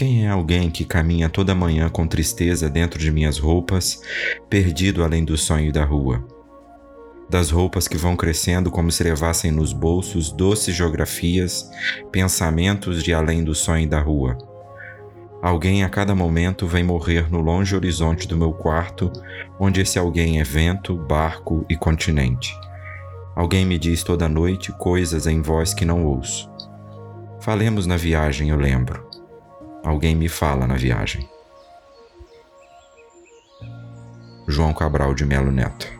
Quem é alguém que caminha toda manhã com tristeza dentro de minhas roupas, perdido além do sonho da rua? Das roupas que vão crescendo como se levassem nos bolsos doces geografias, pensamentos de além do sonho da rua. Alguém a cada momento vem morrer no longe horizonte do meu quarto, onde esse alguém é vento, barco e continente. Alguém me diz toda noite coisas em voz que não ouço. Falemos na viagem, eu lembro. Alguém me fala na viagem. João Cabral de Melo Neto